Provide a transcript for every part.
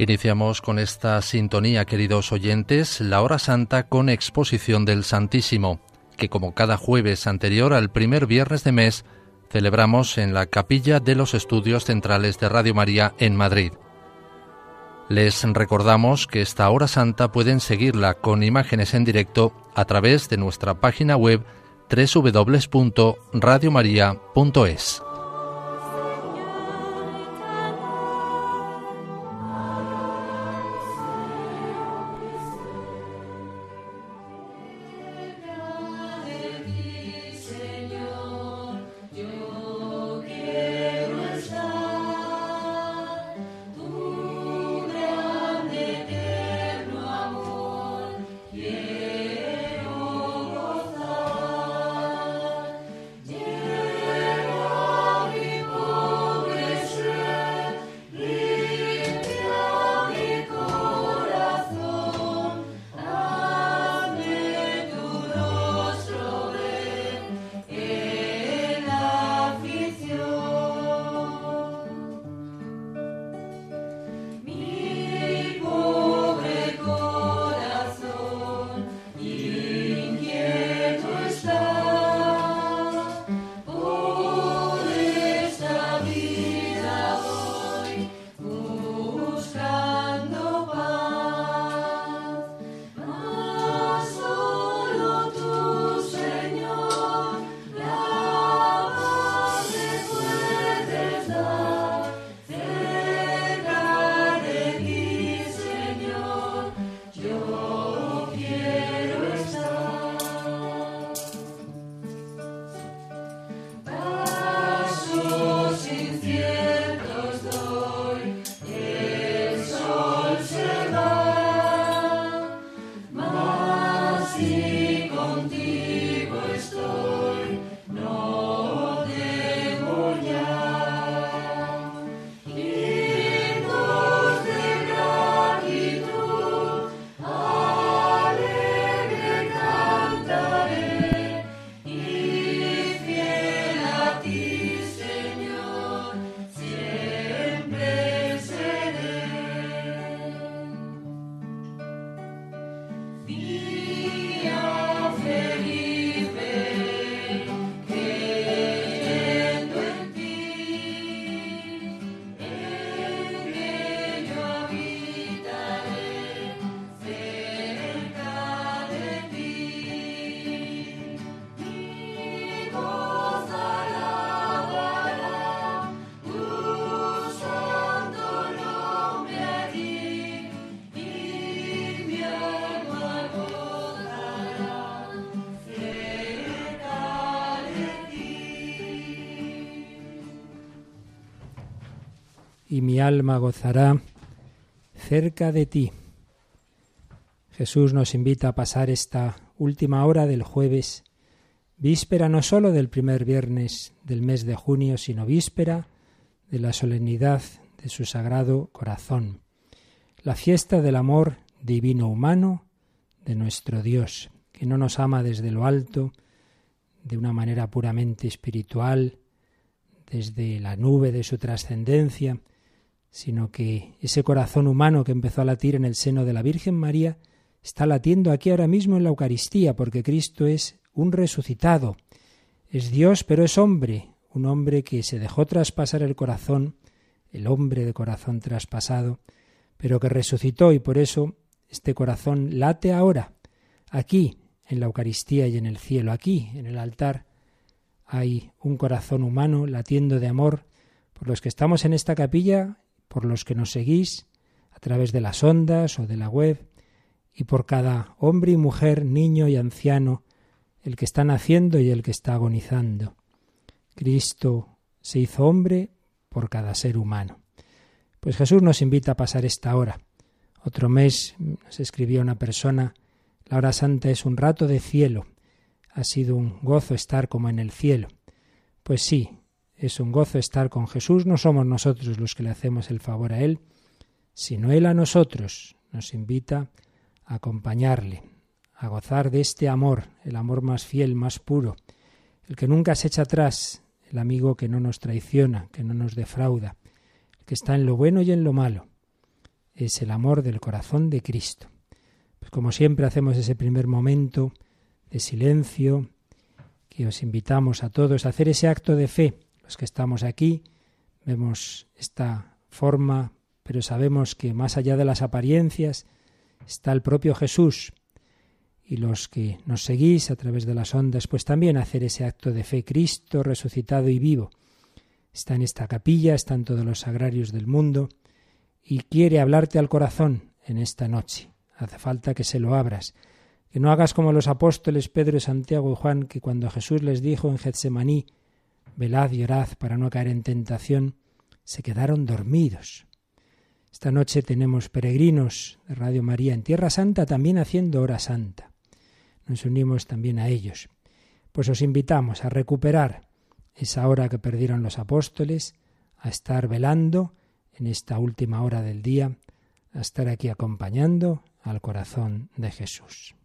Iniciamos con esta sintonía, queridos oyentes, la hora santa con exposición del Santísimo, que como cada jueves anterior al primer viernes de mes, celebramos en la capilla de los estudios centrales de Radio María en Madrid. Les recordamos que esta hora santa pueden seguirla con imágenes en directo a través de nuestra página web www.radiomaria.es. y mi alma gozará cerca de ti. Jesús nos invita a pasar esta última hora del jueves, víspera no sólo del primer viernes del mes de junio, sino víspera de la solemnidad de su sagrado corazón, la fiesta del amor divino humano de nuestro Dios, que no nos ama desde lo alto, de una manera puramente espiritual, desde la nube de su trascendencia, sino que ese corazón humano que empezó a latir en el seno de la Virgen María está latiendo aquí ahora mismo en la Eucaristía, porque Cristo es un resucitado, es Dios pero es hombre, un hombre que se dejó traspasar el corazón, el hombre de corazón traspasado, pero que resucitó y por eso este corazón late ahora, aquí, en la Eucaristía y en el cielo, aquí, en el altar, hay un corazón humano latiendo de amor. Por los que estamos en esta capilla por los que nos seguís a través de las ondas o de la web, y por cada hombre y mujer, niño y anciano, el que está naciendo y el que está agonizando. Cristo se hizo hombre por cada ser humano. Pues Jesús nos invita a pasar esta hora. Otro mes nos escribió una persona, la hora santa es un rato de cielo. Ha sido un gozo estar como en el cielo. Pues sí, es un gozo estar con Jesús, no somos nosotros los que le hacemos el favor a Él, sino Él a nosotros nos invita a acompañarle, a gozar de este amor, el amor más fiel, más puro, el que nunca se echa atrás, el amigo que no nos traiciona, que no nos defrauda, el que está en lo bueno y en lo malo. es el amor del corazón de Cristo. Pues como siempre hacemos ese primer momento de silencio, que os invitamos a todos a hacer ese acto de fe. Los que estamos aquí vemos esta forma, pero sabemos que más allá de las apariencias está el propio Jesús. Y los que nos seguís a través de las ondas, pues también hacer ese acto de fe. Cristo resucitado y vivo. Está en esta capilla, está en todos los sagrarios del mundo y quiere hablarte al corazón en esta noche. Hace falta que se lo abras, que no hagas como los apóstoles Pedro, Santiago y Juan, que cuando Jesús les dijo en Getsemaní, velad y orad para no caer en tentación, se quedaron dormidos. Esta noche tenemos peregrinos de Radio María en Tierra Santa también haciendo hora santa. Nos unimos también a ellos. Pues os invitamos a recuperar esa hora que perdieron los apóstoles, a estar velando en esta última hora del día, a estar aquí acompañando al corazón de Jesús.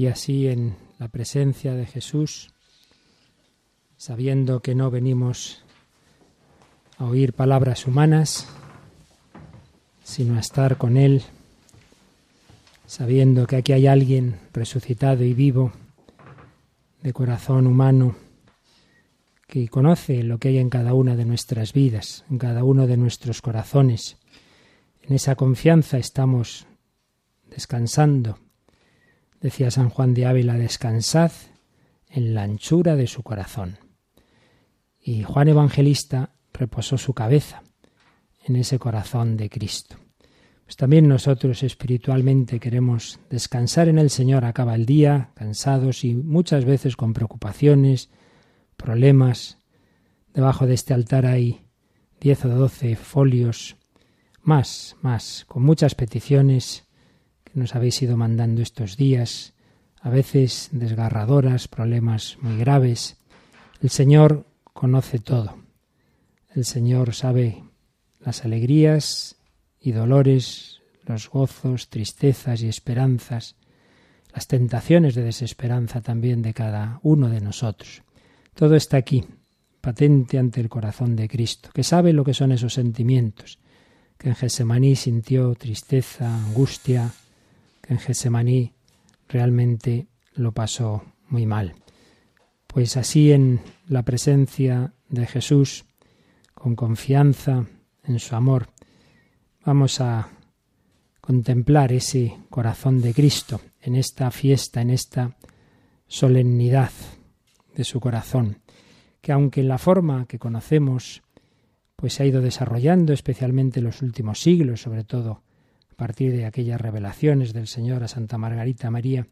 Y así en la presencia de Jesús, sabiendo que no venimos a oír palabras humanas, sino a estar con Él, sabiendo que aquí hay alguien resucitado y vivo, de corazón humano, que conoce lo que hay en cada una de nuestras vidas, en cada uno de nuestros corazones. En esa confianza estamos descansando Decía San Juan de Ávila, descansad en la anchura de su corazón. Y Juan Evangelista reposó su cabeza en ese corazón de Cristo. Pues también nosotros espiritualmente queremos descansar en el Señor. Acaba el día, cansados y muchas veces con preocupaciones, problemas. Debajo de este altar hay diez o doce folios, más, más, con muchas peticiones nos habéis ido mandando estos días, a veces desgarradoras, problemas muy graves. El Señor conoce todo. El Señor sabe las alegrías y dolores, los gozos, tristezas y esperanzas, las tentaciones de desesperanza también de cada uno de nosotros. Todo está aquí, patente ante el corazón de Cristo, que sabe lo que son esos sentimientos, que en Gesemaní sintió tristeza, angustia, en Getsemaní realmente lo pasó muy mal. Pues así en la presencia de Jesús, con confianza en su amor, vamos a contemplar ese corazón de Cristo en esta fiesta, en esta solemnidad de su corazón, que aunque en la forma que conocemos pues se ha ido desarrollando especialmente en los últimos siglos, sobre todo partir de aquellas revelaciones del Señor a Santa Margarita María,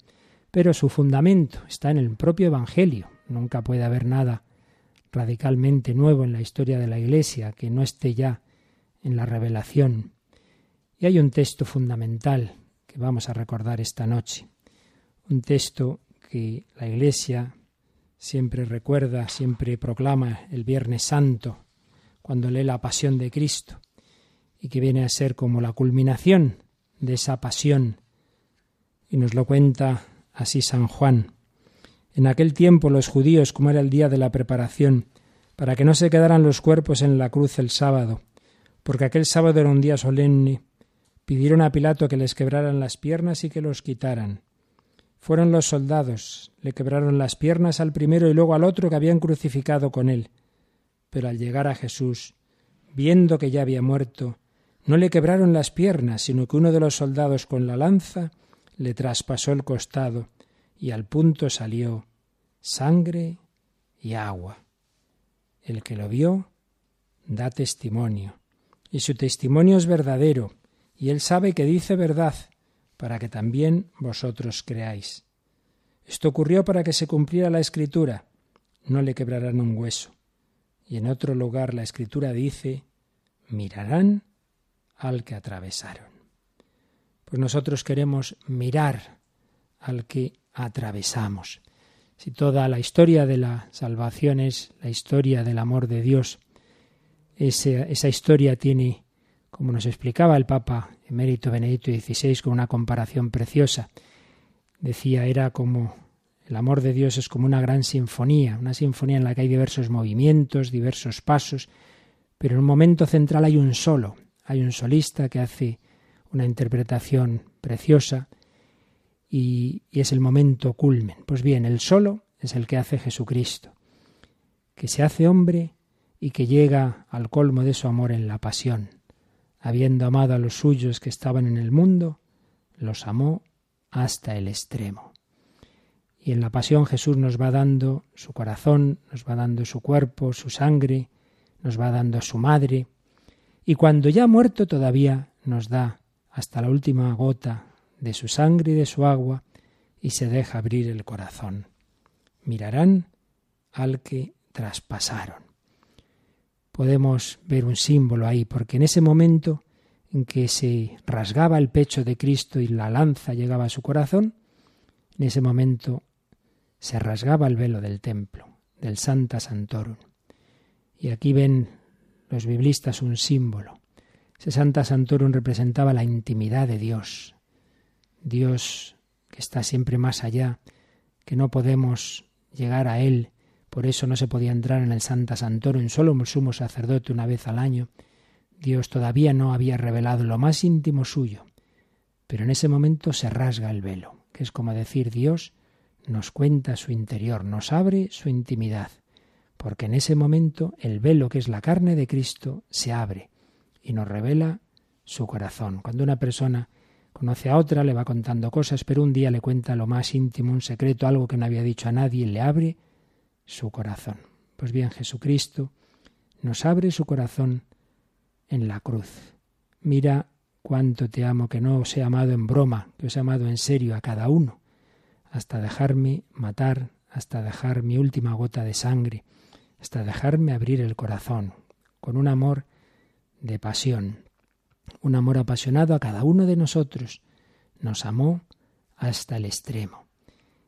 pero su fundamento está en el propio Evangelio. Nunca puede haber nada radicalmente nuevo en la historia de la Iglesia que no esté ya en la revelación. Y hay un texto fundamental que vamos a recordar esta noche, un texto que la Iglesia siempre recuerda, siempre proclama el Viernes Santo, cuando lee la pasión de Cristo y que viene a ser como la culminación de esa pasión. Y nos lo cuenta así San Juan. En aquel tiempo los judíos, como era el día de la preparación, para que no se quedaran los cuerpos en la cruz el sábado, porque aquel sábado era un día solemne, pidieron a Pilato que les quebraran las piernas y que los quitaran. Fueron los soldados, le quebraron las piernas al primero y luego al otro que habían crucificado con él pero al llegar a Jesús, viendo que ya había muerto, no le quebraron las piernas, sino que uno de los soldados con la lanza le traspasó el costado, y al punto salió sangre y agua. El que lo vio da testimonio, y su testimonio es verdadero, y él sabe que dice verdad, para que también vosotros creáis. Esto ocurrió para que se cumpliera la escritura, no le quebrarán un hueso. Y en otro lugar la escritura dice, mirarán al que atravesaron. Pues nosotros queremos mirar al que atravesamos. Si toda la historia de la salvación es la historia del amor de Dios, esa, esa historia tiene, como nos explicaba el Papa emérito Benedicto XVI con una comparación preciosa, decía, era como el amor de Dios es como una gran sinfonía, una sinfonía en la que hay diversos movimientos, diversos pasos, pero en un momento central hay un solo, hay un solista que hace una interpretación preciosa y, y es el momento culmen. Pues bien, el solo es el que hace Jesucristo, que se hace hombre y que llega al colmo de su amor en la pasión. Habiendo amado a los suyos que estaban en el mundo, los amó hasta el extremo. Y en la pasión Jesús nos va dando su corazón, nos va dando su cuerpo, su sangre, nos va dando su madre. Y cuando ya ha muerto todavía nos da hasta la última gota de su sangre y de su agua y se deja abrir el corazón. Mirarán al que traspasaron. Podemos ver un símbolo ahí, porque en ese momento en que se rasgaba el pecho de Cristo y la lanza llegaba a su corazón, en ese momento se rasgaba el velo del templo, del Santa Santorum. Y aquí ven los biblistas un símbolo. Ese Santa Santorum representaba la intimidad de Dios. Dios que está siempre más allá, que no podemos llegar a Él, por eso no se podía entrar en el Santa Santorum, solo un sumo sacerdote una vez al año. Dios todavía no había revelado lo más íntimo suyo, pero en ese momento se rasga el velo, que es como decir Dios nos cuenta su interior, nos abre su intimidad, porque en ese momento el velo que es la carne de Cristo se abre y nos revela su corazón. Cuando una persona conoce a otra, le va contando cosas, pero un día le cuenta lo más íntimo, un secreto, algo que no había dicho a nadie, le abre su corazón. Pues bien, Jesucristo nos abre su corazón en la cruz. Mira cuánto te amo, que no os he amado en broma, que os he amado en serio a cada uno hasta dejarme matar, hasta dejar mi última gota de sangre, hasta dejarme abrir el corazón, con un amor de pasión, un amor apasionado a cada uno de nosotros. Nos amó hasta el extremo.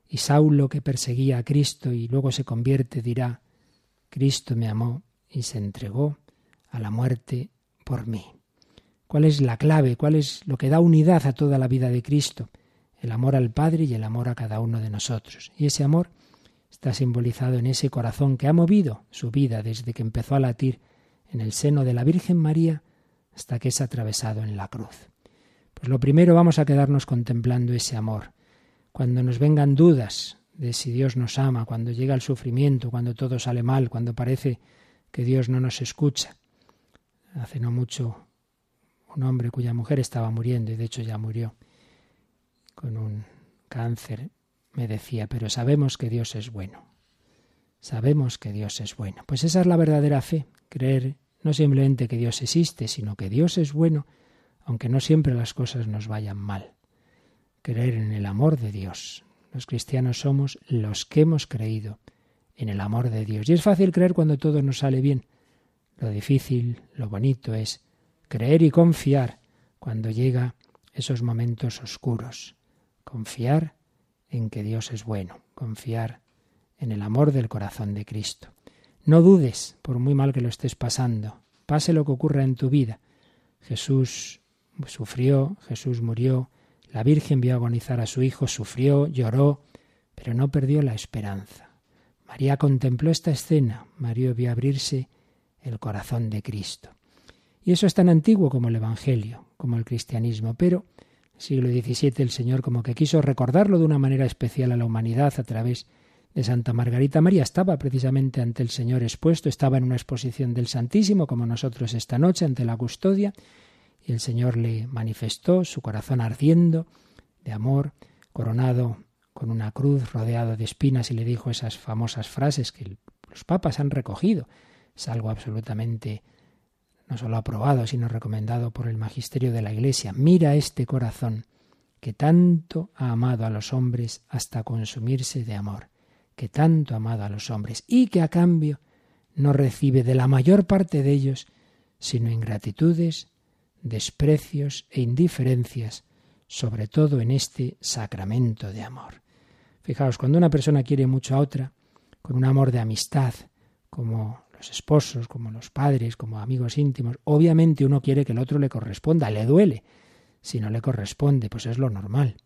Y Saulo, que perseguía a Cristo y luego se convierte, dirá, Cristo me amó y se entregó a la muerte por mí. ¿Cuál es la clave? ¿Cuál es lo que da unidad a toda la vida de Cristo? el amor al Padre y el amor a cada uno de nosotros. Y ese amor está simbolizado en ese corazón que ha movido su vida desde que empezó a latir en el seno de la Virgen María hasta que es atravesado en la cruz. Pues lo primero vamos a quedarnos contemplando ese amor. Cuando nos vengan dudas de si Dios nos ama, cuando llega el sufrimiento, cuando todo sale mal, cuando parece que Dios no nos escucha. Hace no mucho un hombre cuya mujer estaba muriendo y de hecho ya murió con un cáncer me decía, pero sabemos que Dios es bueno. Sabemos que Dios es bueno. Pues esa es la verdadera fe, creer no simplemente que Dios existe, sino que Dios es bueno, aunque no siempre las cosas nos vayan mal. Creer en el amor de Dios. Los cristianos somos los que hemos creído en el amor de Dios. Y es fácil creer cuando todo nos sale bien. Lo difícil, lo bonito es creer y confiar cuando llega esos momentos oscuros. Confiar en que Dios es bueno, confiar en el amor del corazón de Cristo. No dudes, por muy mal que lo estés pasando, pase lo que ocurra en tu vida. Jesús sufrió, Jesús murió, la Virgen vio agonizar a su Hijo, sufrió, lloró, pero no perdió la esperanza. María contempló esta escena, María vio abrirse el corazón de Cristo. Y eso es tan antiguo como el Evangelio, como el cristianismo, pero siglo XVII el Señor como que quiso recordarlo de una manera especial a la humanidad a través de Santa Margarita María. Estaba precisamente ante el Señor expuesto, estaba en una exposición del Santísimo, como nosotros esta noche, ante la custodia, y el Señor le manifestó su corazón ardiendo de amor, coronado con una cruz, rodeado de espinas, y le dijo esas famosas frases que los papas han recogido. Es algo absolutamente no solo aprobado, sino recomendado por el magisterio de la Iglesia. Mira este corazón que tanto ha amado a los hombres hasta consumirse de amor, que tanto ha amado a los hombres y que a cambio no recibe de la mayor parte de ellos sino ingratitudes, desprecios e indiferencias, sobre todo en este sacramento de amor. Fijaos, cuando una persona quiere mucho a otra, con un amor de amistad, como los esposos, como los padres, como amigos íntimos, obviamente uno quiere que el otro le corresponda, le duele. Si no le corresponde, pues es lo normal.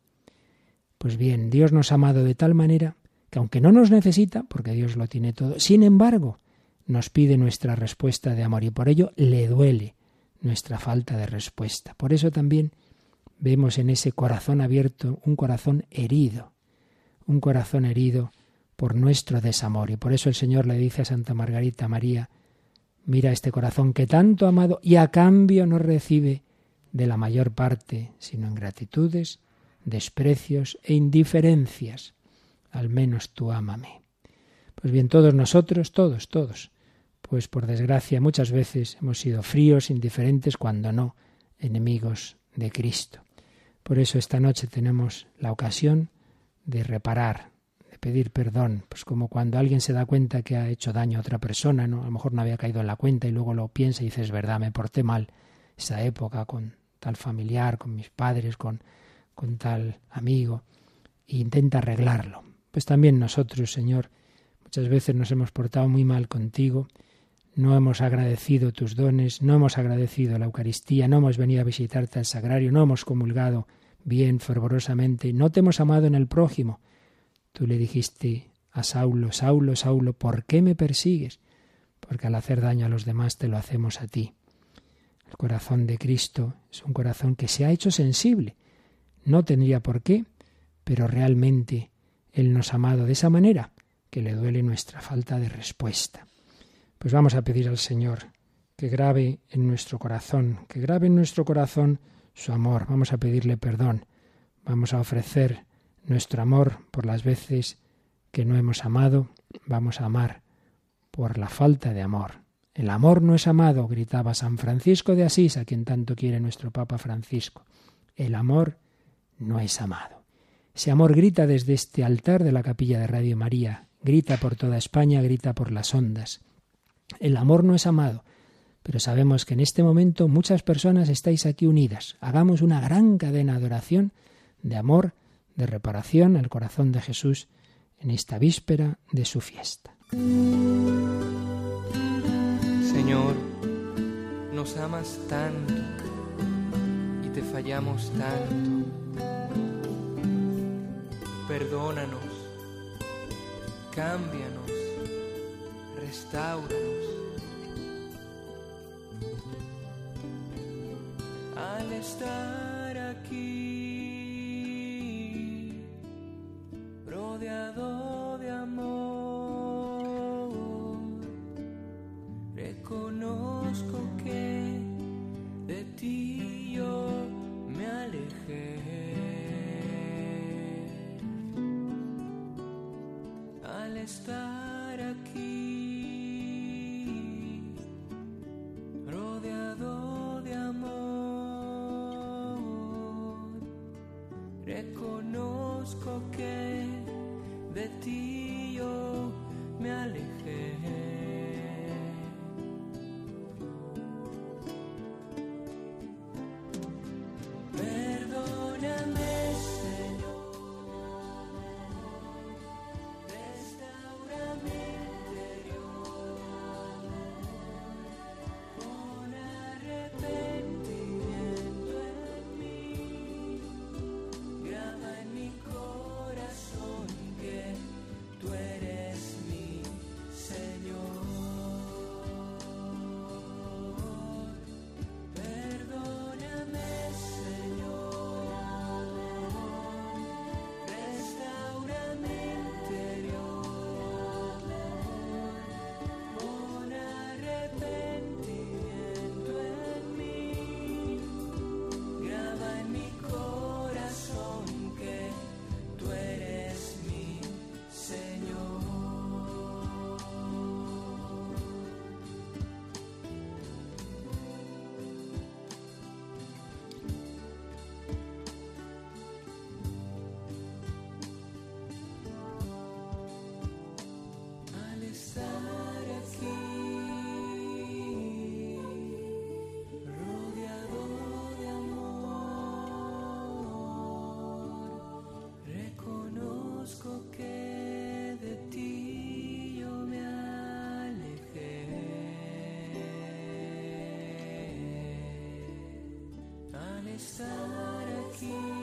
Pues bien, Dios nos ha amado de tal manera que aunque no nos necesita, porque Dios lo tiene todo, sin embargo, nos pide nuestra respuesta de amor y por ello le duele nuestra falta de respuesta. Por eso también vemos en ese corazón abierto un corazón herido, un corazón herido por nuestro desamor. Y por eso el Señor le dice a Santa Margarita María, mira este corazón que tanto ha amado y a cambio no recibe de la mayor parte, sino ingratitudes, desprecios e indiferencias. Al menos tú ámame. Pues bien, todos nosotros, todos, todos, pues por desgracia muchas veces hemos sido fríos, indiferentes, cuando no, enemigos de Cristo. Por eso esta noche tenemos la ocasión de reparar, pedir perdón, pues como cuando alguien se da cuenta que ha hecho daño a otra persona, ¿no? A lo mejor no había caído en la cuenta y luego lo piensa y dices, verdad, me porté mal esa época con tal familiar, con mis padres, con, con tal amigo, e intenta arreglarlo. Pues también nosotros, Señor, muchas veces nos hemos portado muy mal contigo, no hemos agradecido tus dones, no hemos agradecido la Eucaristía, no hemos venido a visitarte al sagrario, no hemos comulgado bien, fervorosamente, no te hemos amado en el prójimo, Tú le dijiste a Saulo, Saulo, Saulo, ¿por qué me persigues? Porque al hacer daño a los demás te lo hacemos a ti. El corazón de Cristo es un corazón que se ha hecho sensible. No tendría por qué, pero realmente Él nos ha amado de esa manera que le duele nuestra falta de respuesta. Pues vamos a pedir al Señor que grabe en nuestro corazón, que grabe en nuestro corazón su amor. Vamos a pedirle perdón. Vamos a ofrecer nuestro amor por las veces que no hemos amado, vamos a amar por la falta de amor. El amor no es amado, gritaba San Francisco de Asís, a quien tanto quiere nuestro Papa Francisco. El amor no es amado. Ese amor grita desde este altar de la capilla de Radio María, grita por toda España, grita por las ondas. El amor no es amado, pero sabemos que en este momento muchas personas estáis aquí unidas. Hagamos una gran cadena de oración, de amor, de reparación al corazón de Jesús en esta víspera de su fiesta. Señor, nos amas tanto y te fallamos tanto. Perdónanos, cámbianos, restauranos. Al estar aquí rodeado de amor. Reconozco que de ti yo me alejé. estar aquí, estar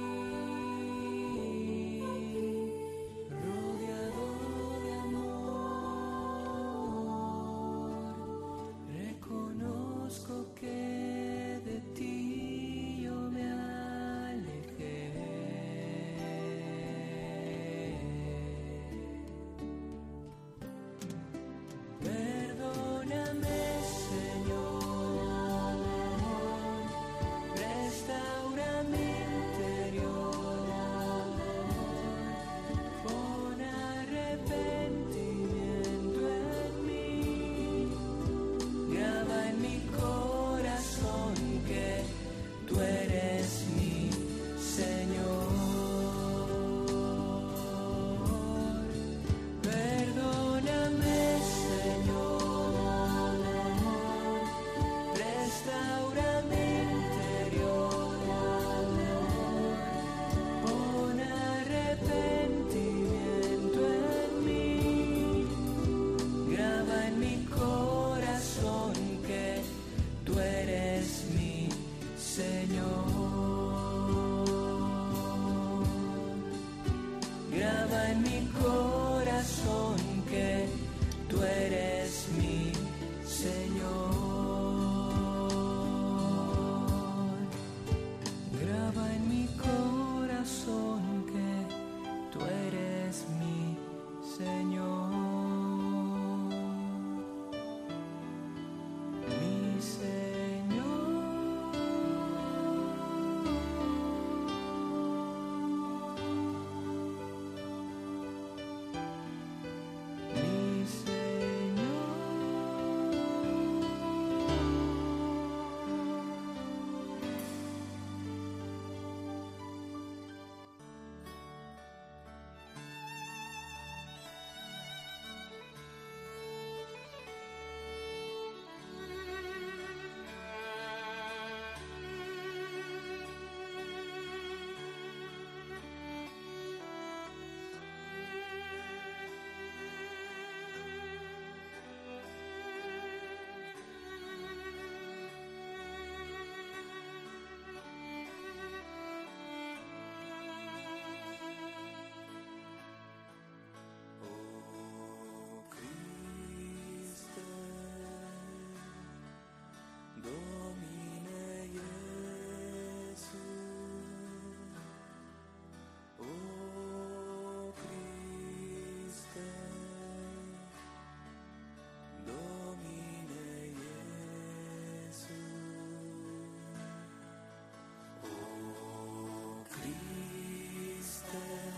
Father.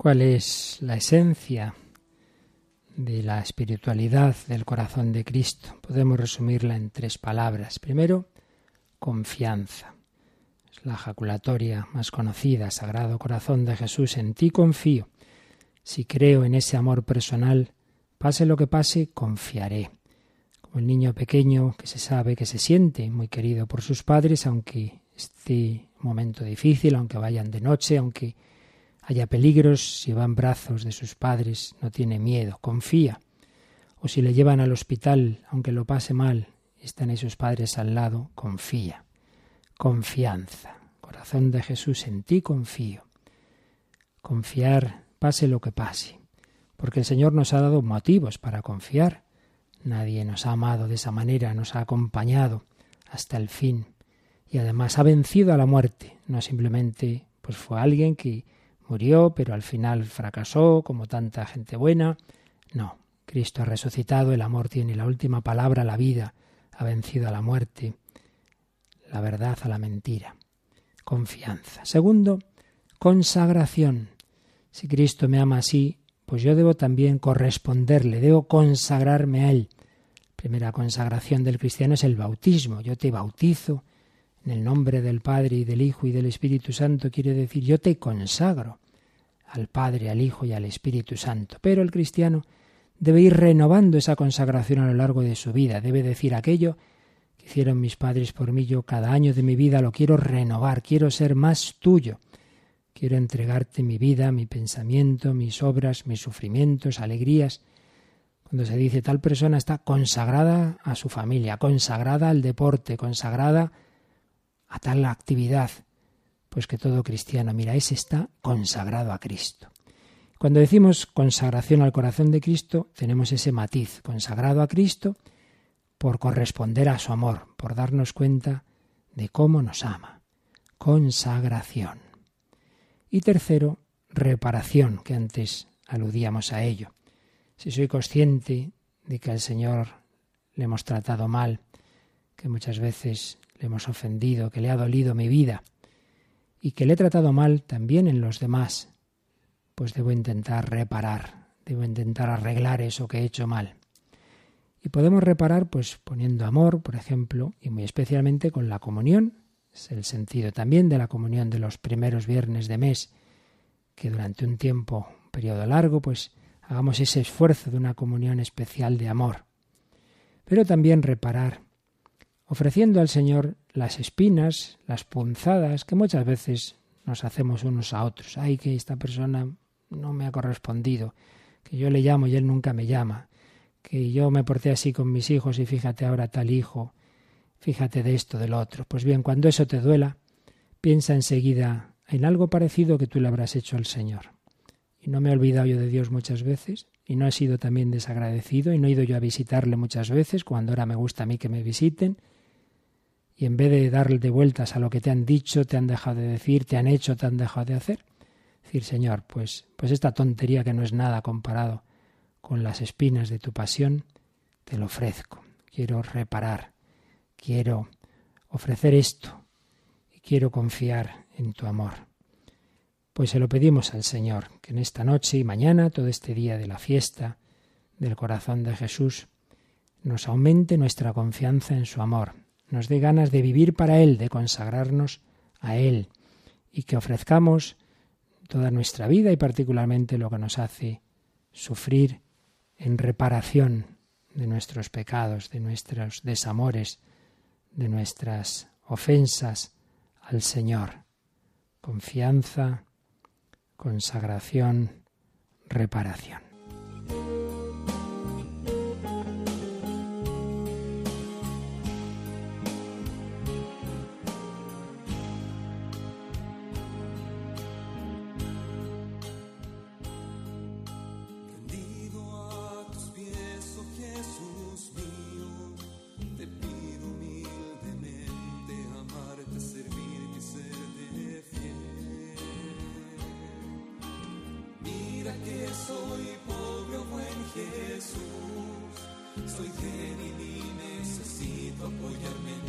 ¿Cuál es la esencia de la espiritualidad del corazón de Cristo? Podemos resumirla en tres palabras. Primero, confianza. Es la jaculatoria más conocida, Sagrado Corazón de Jesús, en ti confío. Si creo en ese amor personal, pase lo que pase, confiaré. Como el niño pequeño que se sabe que se siente muy querido por sus padres, aunque esté momento difícil, aunque vayan de noche, aunque haya peligros, si va en brazos de sus padres, no tiene miedo, confía. O si le llevan al hospital, aunque lo pase mal, están esos padres al lado, confía. Confianza. Corazón de Jesús, en ti confío. Confiar, pase lo que pase. Porque el Señor nos ha dado motivos para confiar. Nadie nos ha amado de esa manera, nos ha acompañado hasta el fin. Y además ha vencido a la muerte. No simplemente pues fue alguien que murió, pero al final fracasó, como tanta gente buena. No, Cristo ha resucitado, el amor tiene la última palabra, la vida ha vencido a la muerte, la verdad a la mentira. Confianza. Segundo, consagración. Si Cristo me ama así, pues yo debo también corresponderle, debo consagrarme a Él. Primera consagración del cristiano es el bautismo. Yo te bautizo en el nombre del Padre y del Hijo y del Espíritu Santo quiere decir yo te consagro al Padre, al Hijo y al Espíritu Santo. Pero el cristiano debe ir renovando esa consagración a lo largo de su vida. Debe decir aquello que hicieron mis padres por mí, yo cada año de mi vida lo quiero renovar, quiero ser más tuyo. Quiero entregarte mi vida, mi pensamiento, mis obras, mis sufrimientos, alegrías. Cuando se dice tal persona está consagrada a su familia, consagrada al deporte, consagrada a tal actividad, pues que todo cristiano, mira, ese está consagrado a Cristo. Cuando decimos consagración al corazón de Cristo, tenemos ese matiz, consagrado a Cristo por corresponder a su amor, por darnos cuenta de cómo nos ama. Consagración. Y tercero, reparación, que antes aludíamos a ello. Si soy consciente de que al Señor le hemos tratado mal, que muchas veces le hemos ofendido, que le ha dolido mi vida y que le he tratado mal también en los demás, pues debo intentar reparar, debo intentar arreglar eso que he hecho mal. Y podemos reparar pues poniendo amor, por ejemplo, y muy especialmente con la comunión. Es el sentido también de la comunión de los primeros viernes de mes, que durante un tiempo, un periodo largo, pues hagamos ese esfuerzo de una comunión especial de amor. Pero también reparar ofreciendo al Señor las espinas, las punzadas que muchas veces nos hacemos unos a otros. Ay, que esta persona no me ha correspondido, que yo le llamo y él nunca me llama, que yo me porté así con mis hijos y fíjate ahora tal hijo, fíjate de esto, del otro. Pues bien, cuando eso te duela, piensa enseguida en algo parecido que tú le habrás hecho al Señor. Y no me he olvidado yo de Dios muchas veces, y no he sido también desagradecido, y no he ido yo a visitarle muchas veces, cuando ahora me gusta a mí que me visiten, y en vez de darle de vueltas a lo que te han dicho, te han dejado de decir, te han hecho, te han dejado de hacer, decir, Señor, pues, pues esta tontería que no es nada comparado con las espinas de tu pasión, te lo ofrezco. Quiero reparar, quiero ofrecer esto y quiero confiar en tu amor. Pues se lo pedimos al Señor, que en esta noche y mañana, todo este día de la fiesta del corazón de Jesús, nos aumente nuestra confianza en su amor, nos dé ganas de vivir para Él, de consagrarnos a Él y que ofrezcamos toda nuestra vida y particularmente lo que nos hace sufrir en reparación de nuestros pecados, de nuestros desamores, de nuestras ofensas al Señor. Confianza, consagración, reparación. Soy débil y necesito apoyarme.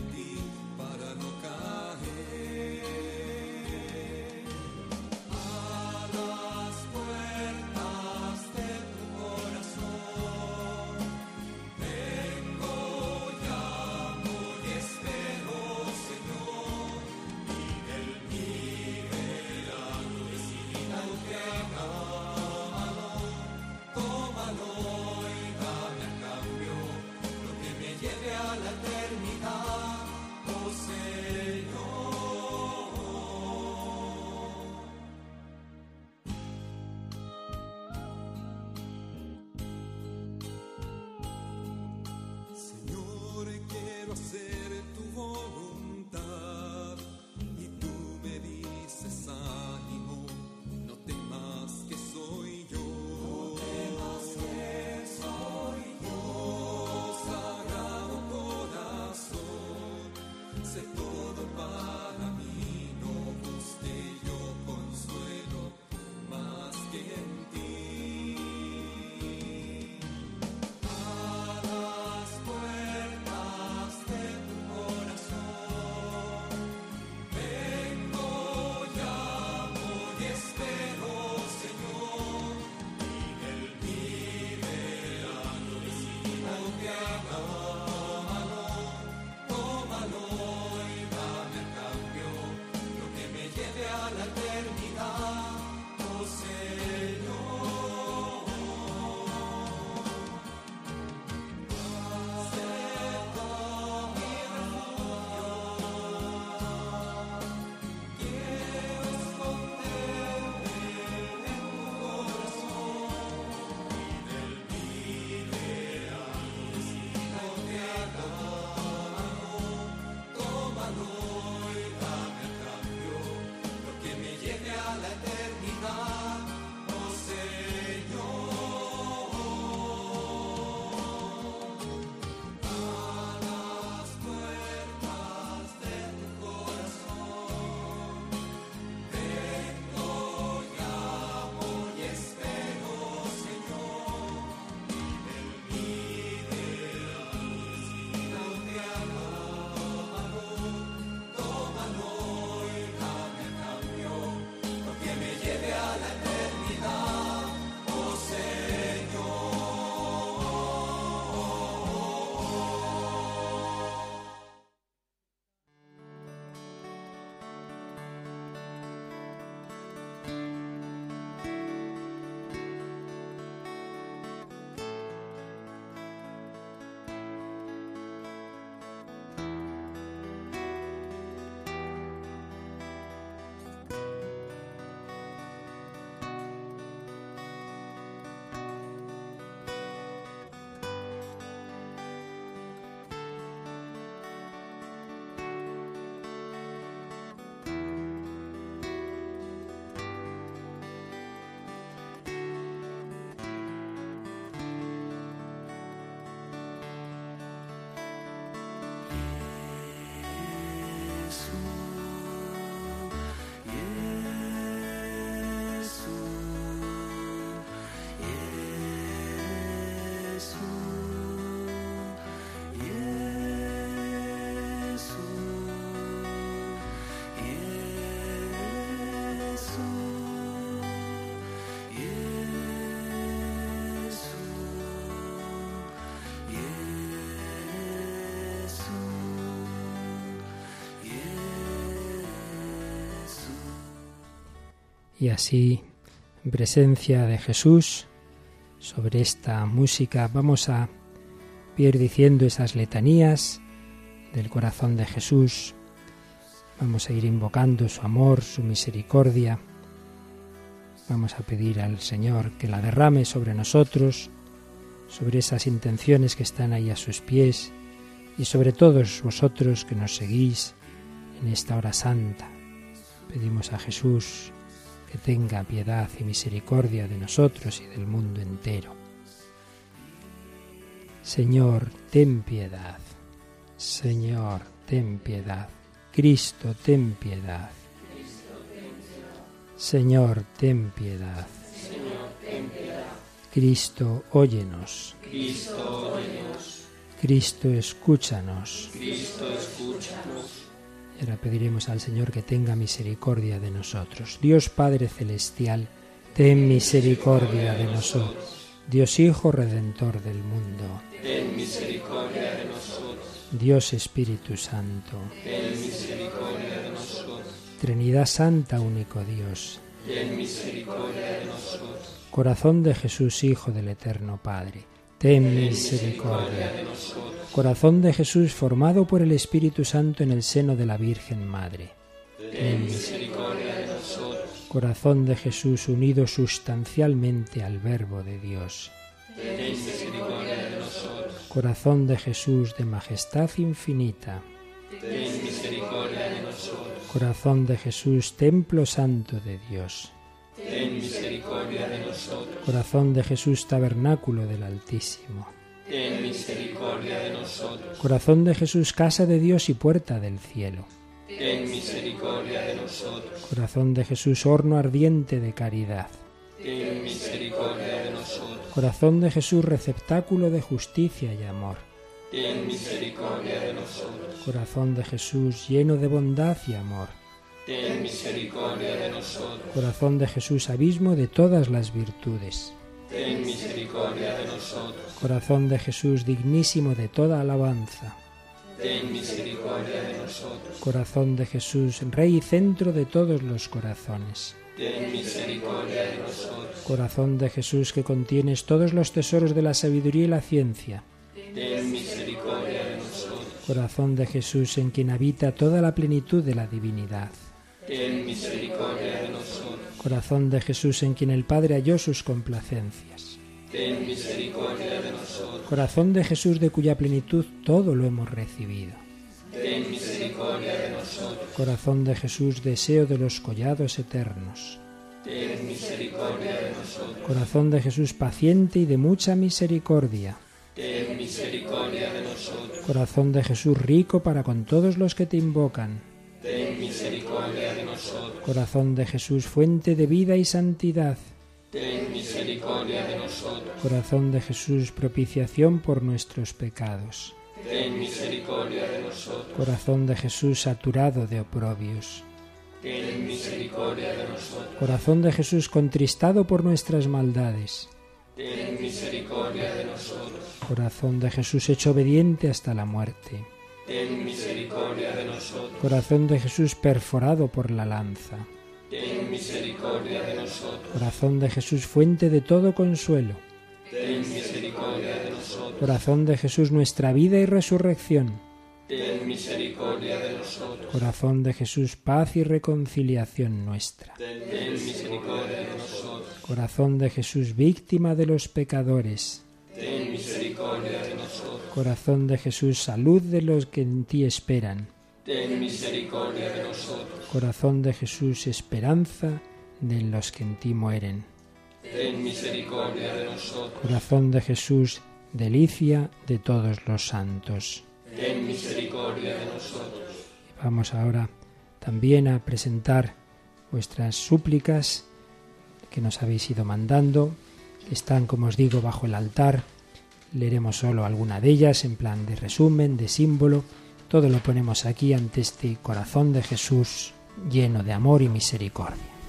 Y así, en presencia de Jesús, sobre esta música vamos a ir diciendo esas letanías del corazón de Jesús. Vamos a ir invocando su amor, su misericordia. Vamos a pedir al Señor que la derrame sobre nosotros, sobre esas intenciones que están ahí a sus pies y sobre todos vosotros que nos seguís en esta hora santa. Pedimos a Jesús que tenga piedad y misericordia de nosotros y del mundo entero. Señor, ten piedad. Señor, ten piedad. Cristo, ten piedad. Señor, ten piedad. Cristo, óyenos. Cristo, escúchanos. Y ahora pediremos al Señor que tenga misericordia de nosotros. Dios Padre Celestial, ten misericordia de nosotros. Dios Hijo Redentor del mundo. Ten misericordia de nosotros, Dios Espíritu Santo. ten misericordia de nosotros, Trinidad Santa, único Dios. ten misericordia de nosotros, Corazón de Jesús, Hijo del Eterno Padre. Ten misericordia. de nosotros, Corazón de Jesús formado por el Espíritu Santo en el seno de la Virgen Madre. ten misericordia de nosotros, Corazón de Jesús unido sustancialmente al Verbo de Dios. ten misericordia de nosotros, Corazón de Jesús de majestad infinita. ten misericordia de nosotros, Corazón de Jesús, templo santo de Dios. ten misericordia de nosotros, Corazón de Jesús, tabernáculo del Altísimo. ten misericordia de nosotros, Corazón de Jesús, casa de Dios y puerta del cielo. ten misericordia de nosotros, Corazón de Jesús, horno ardiente de caridad. ten misericordia de nosotros, Corazón de Jesús, receptáculo de justicia y amor. ten misericordia de nosotros, Corazón de Jesús, lleno de bondad y amor. Ten misericordia de nosotros, Corazón de Jesús, abismo de todas las virtudes. ten misericordia de nosotros, Corazón de Jesús, dignísimo de toda alabanza. ten misericordia de nosotros, Corazón de Jesús, Rey y centro de todos los corazones. ten misericordia de nosotros, Corazón de Jesús, que contienes todos los tesoros de la sabiduría y la ciencia. ten misericordia de nosotros, Corazón de Jesús, en quien habita toda la plenitud de la divinidad. Ten misericordia de nosotros, Corazón de Jesús, en quien el Padre halló sus complacencias. ten misericordia de nosotros, Corazón de Jesús, de cuya plenitud todo lo hemos recibido. ten misericordia de nosotros, Corazón de Jesús, deseo de los collados eternos. ten misericordia de nosotros, Corazón de Jesús, paciente y de mucha misericordia. ten misericordia de nosotros, Corazón de Jesús, rico para con todos los que te invocan. Corazón de Jesús, fuente de vida y santidad. ten misericordia de nosotros, Corazón de Jesús, propiciación por nuestros pecados. ten misericordia de nosotros, Corazón de Jesús, saturado de oprobios. ten misericordia de nosotros, Corazón de Jesús, contristado por nuestras maldades. ten misericordia de nosotros, Corazón de Jesús, hecho obediente hasta la muerte. ten misericordia de nosotros, Corazón de Jesús, perforado por la lanza. ten misericordia de nosotros, Corazón de Jesús, fuente de todo consuelo. ten misericordia de nosotros, Corazón de Jesús, nuestra vida y resurrección. ten misericordia de nosotros, Corazón de Jesús, paz y reconciliación nuestra. ten misericordia de nosotros, Corazón de Jesús, víctima de los pecadores. ten misericordia de nosotros, Corazón de Jesús, salud de los que en ti esperan. Ten misericordia de nosotros, Corazón de Jesús, esperanza de los que en ti mueren. ten misericordia de nosotros, Corazón de Jesús, delicia de todos los santos. ten misericordia de nosotros, Vamos ahora también a presentar vuestras súplicas que nos habéis ido mandando, que están, como os digo, bajo el altar. Leeremos solo alguna de ellas en plan de resumen, de símbolo. Todo lo ponemos aquí ante este corazón de Jesús lleno de amor y misericordia.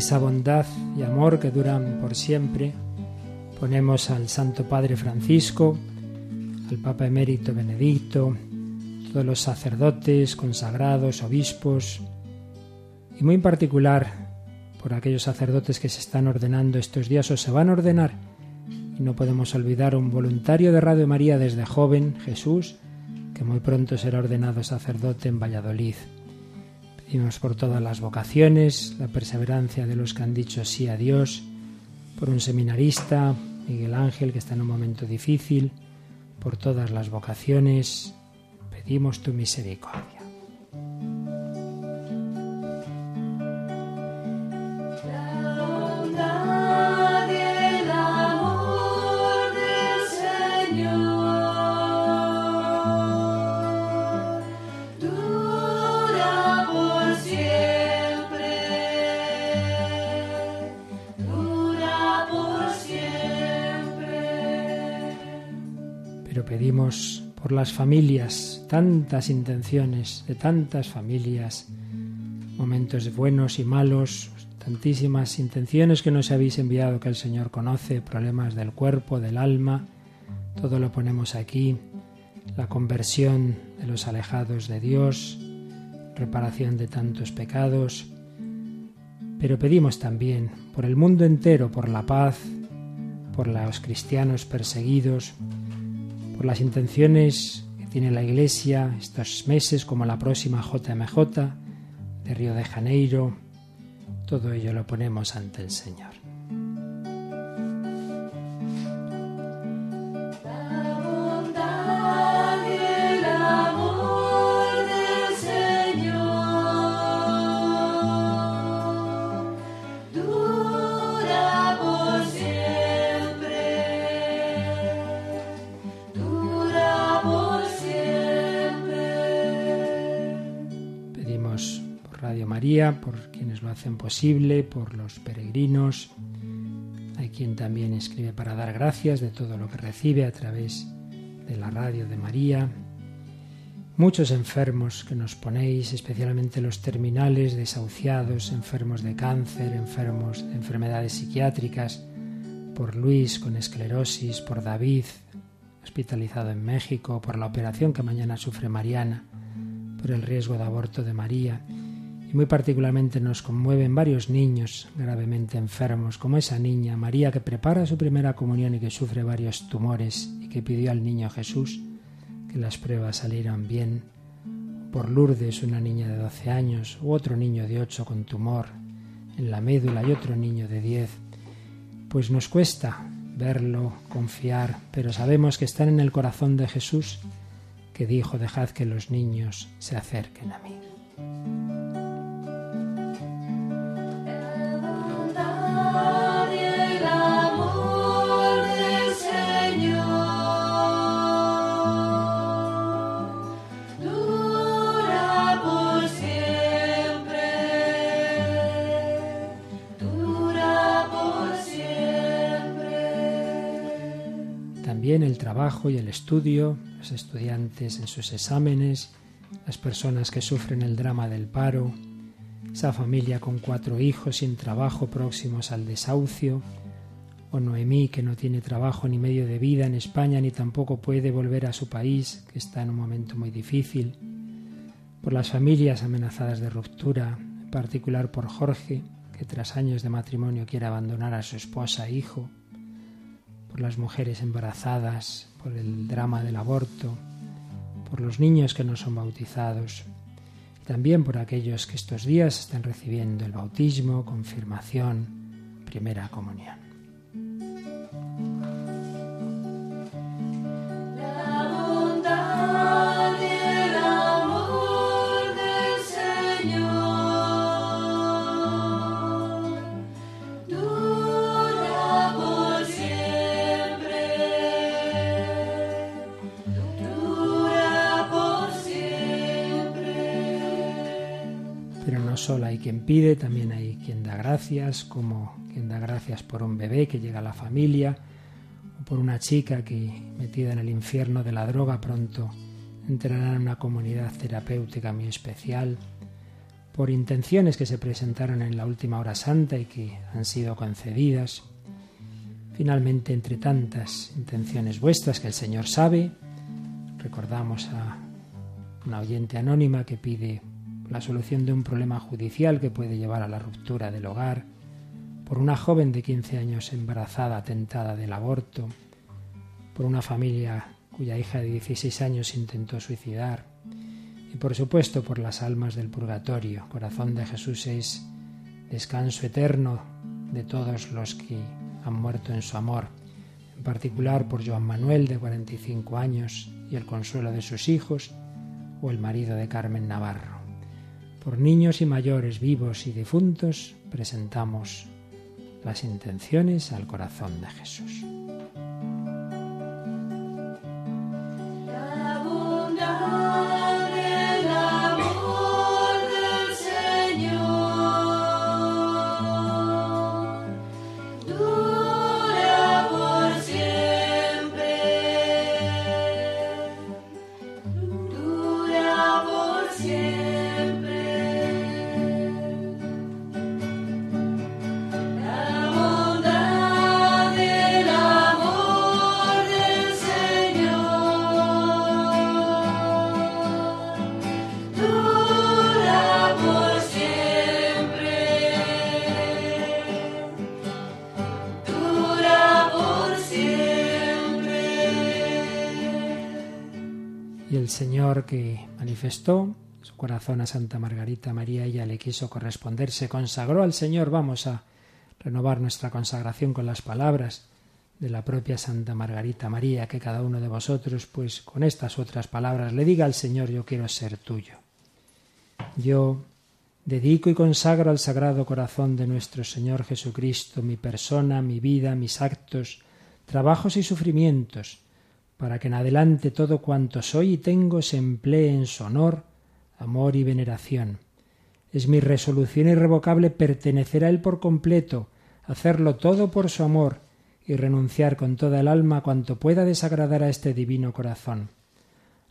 Esa bondad y amor que duran por siempre, ponemos al Santo Padre Francisco, al Papa Emérito Benedicto, todos los sacerdotes, consagrados, obispos, y muy en particular por aquellos sacerdotes que se están ordenando estos días o se van a ordenar. Y no podemos olvidar un voluntario de Radio María desde joven, Jesús, que muy pronto será ordenado sacerdote en Valladolid. Pedimos por todas las vocaciones, la perseverancia de los que han dicho sí a Dios, por un seminarista, Miguel Ángel, que está en un momento difícil, por todas las vocaciones, pedimos tu misericordia. Las familias, tantas intenciones de tantas familias, momentos buenos y malos, tantísimas intenciones que nos habéis enviado que el Señor conoce, problemas del cuerpo, del alma, todo lo ponemos aquí, la conversión de los alejados de Dios, reparación de tantos pecados, pero pedimos también por el mundo entero, por la paz, por los cristianos perseguidos, por las intenciones que tiene la Iglesia estos meses, como la próxima JMJ de Río de Janeiro, todo ello lo ponemos ante el Señor. Por quienes lo hacen posible, por los peregrinos. Hay quien también escribe para dar gracias de todo lo que recibe a través de la radio de María. Muchos enfermos que nos ponéis, especialmente los terminales, desahuciados, enfermos de cáncer, enfermos de enfermedades psiquiátricas, por Luis con esclerosis, por David, hospitalizado en México, por la operación que mañana sufre Mariana, por el riesgo de aborto de María. Y muy particularmente nos conmueven varios niños gravemente enfermos, como esa niña, María, que prepara su primera comunión y que sufre varios tumores y que pidió al niño Jesús que las pruebas salieran bien. Por Lourdes, una niña de 12 años, u otro niño de 8 con tumor en la médula y otro niño de 10. Pues nos cuesta verlo, confiar, pero sabemos que están en el corazón de Jesús, que dijo, dejad que los niños se acerquen a mí. También el trabajo y el estudio, los estudiantes en sus exámenes, las personas que sufren el drama del paro, esa familia con cuatro hijos sin trabajo próximos al desahucio, o Noemí que no tiene trabajo ni medio de vida en España ni tampoco puede volver a su país, que está en un momento muy difícil, por las familias amenazadas de ruptura, en particular por Jorge, que tras años de matrimonio quiere abandonar a su esposa e hijo, por las mujeres embarazadas, por el drama del aborto, por los niños que no son bautizados, y también por aquellos que estos días están recibiendo el bautismo, confirmación, primera comunión. Quien pide, también hay quien da gracias, como quien da gracias por un bebé que llega a la familia, o por una chica que, metida en el infierno de la droga, pronto entrará en una comunidad terapéutica muy especial, por intenciones que se presentaron en la última hora santa y que han sido concedidas. Finalmente, entre tantas intenciones vuestras que el Señor sabe, recordamos a una oyente anónima que pide la solución de un problema judicial que puede llevar a la ruptura del hogar, por una joven de 15 años embarazada tentada del aborto, por una familia cuya hija de 16 años intentó suicidar, y por supuesto por las almas del purgatorio. Corazón de Jesús es descanso eterno de todos los que han muerto en su amor, en particular por Joan Manuel de 45 años y el consuelo de sus hijos, o el marido de Carmen Navarro. Por niños y mayores vivos y difuntos presentamos las intenciones al corazón de Jesús. Manifestó su corazón a Santa Margarita María, ella le quiso corresponder, se consagró al Señor. Vamos a renovar nuestra consagración con las palabras de la propia Santa Margarita María, que cada uno de vosotros, pues con estas otras palabras, le diga al Señor, yo quiero ser tuyo. Yo dedico y consagro al Sagrado Corazón de nuestro Señor Jesucristo mi persona, mi vida, mis actos, trabajos y sufrimientos, para que en adelante todo cuanto soy y tengo se emplee en su honor, amor y veneración. Es mi resolución irrevocable pertenecer a Él por completo, hacerlo todo por su amor y renunciar con toda el alma cuanto pueda desagradar a este divino corazón.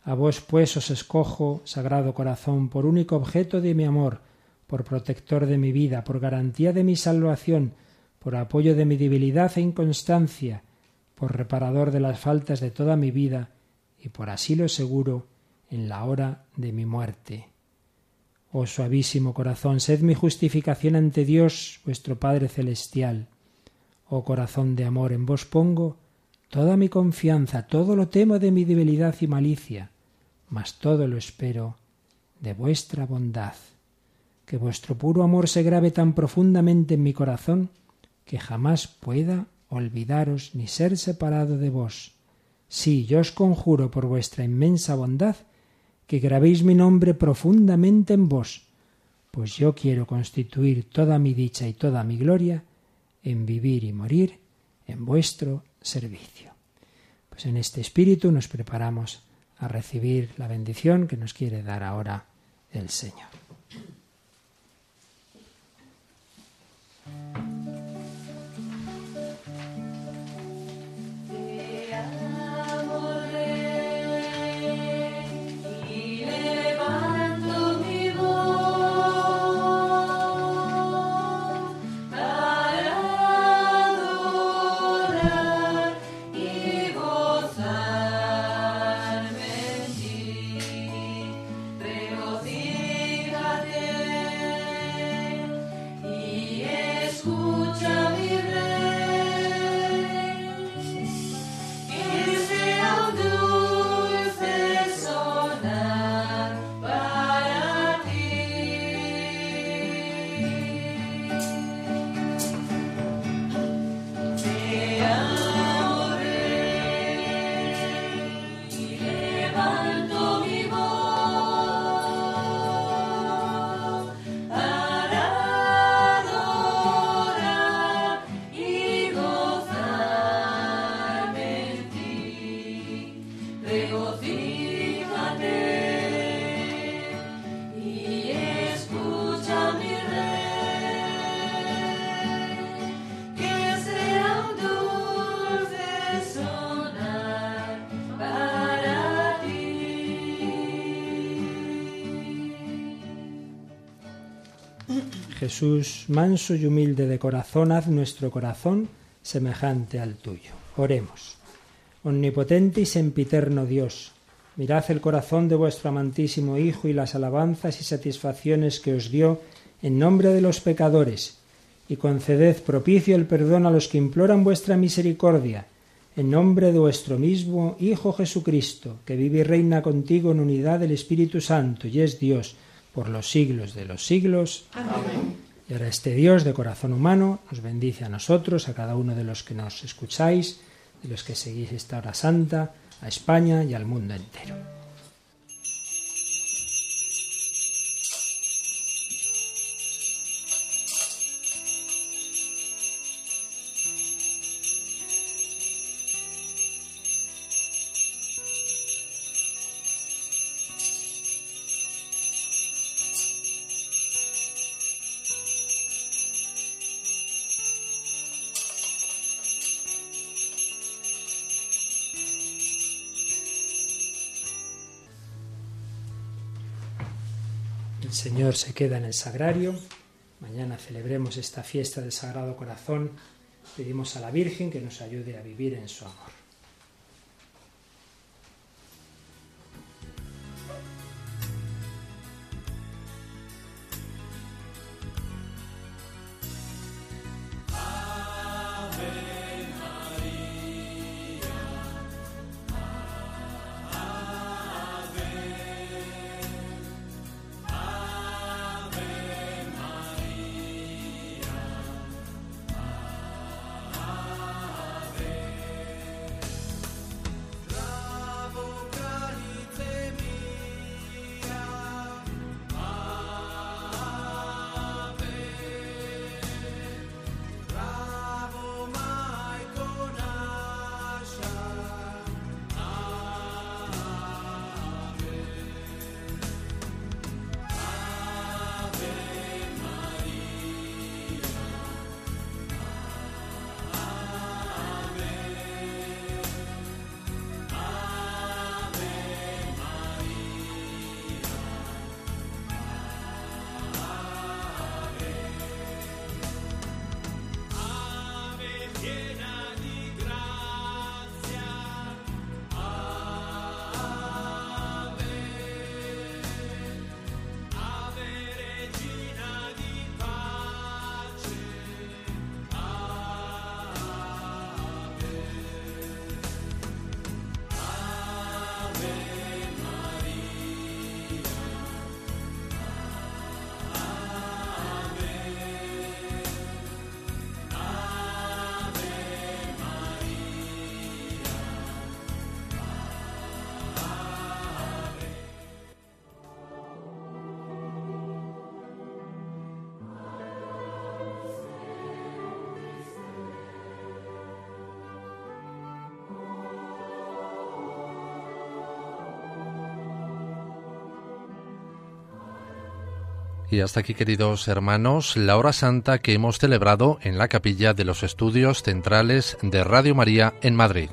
A vos pues os escojo, Sagrado Corazón, por único objeto de mi amor, por protector de mi vida, por garantía de mi salvación, por apoyo de mi debilidad e inconstancia, por reparador de las faltas de toda mi vida y por asilo seguro en la hora de mi muerte. Oh suavísimo corazón, sed mi justificación ante Dios, vuestro Padre Celestial. Oh corazón de amor, en vos pongo toda mi confianza, todo lo temo de mi debilidad y malicia, mas todo lo espero de vuestra bondad. Que vuestro puro amor se grabe tan profundamente en mi corazón que jamás pueda olvidaros ni ser separado de vos. Sí, yo os conjuro por vuestra inmensa bondad que grabéis mi nombre profundamente en vos, pues yo quiero constituir toda mi dicha y toda mi gloria en vivir y morir en vuestro servicio. Pues en este espíritu nos preparamos a recibir la bendición que nos quiere dar ahora el Señor. Jesús, manso y humilde de corazón, haz nuestro corazón semejante al tuyo. Oremos. Omnipotente y sempiterno Dios, mirad el corazón de vuestro amantísimo Hijo y las alabanzas y satisfacciones que os dio en nombre de los pecadores, y conceded propicio el perdón a los que imploran vuestra misericordia, en nombre de vuestro mismo Hijo Jesucristo, que vive y reina contigo en unidad del Espíritu Santo y es Dios por los siglos de los siglos. Y ahora este Dios de corazón humano nos bendice a nosotros, a cada uno de los que nos escucháis, de los que seguís esta hora santa, a España y al mundo entero. Se queda en el sagrario. Mañana celebremos esta fiesta del Sagrado Corazón. Pedimos a la Virgen que nos ayude a vivir en su amor. Y hasta aquí, queridos hermanos, la hora santa que hemos celebrado en la capilla de los estudios centrales de Radio María en Madrid.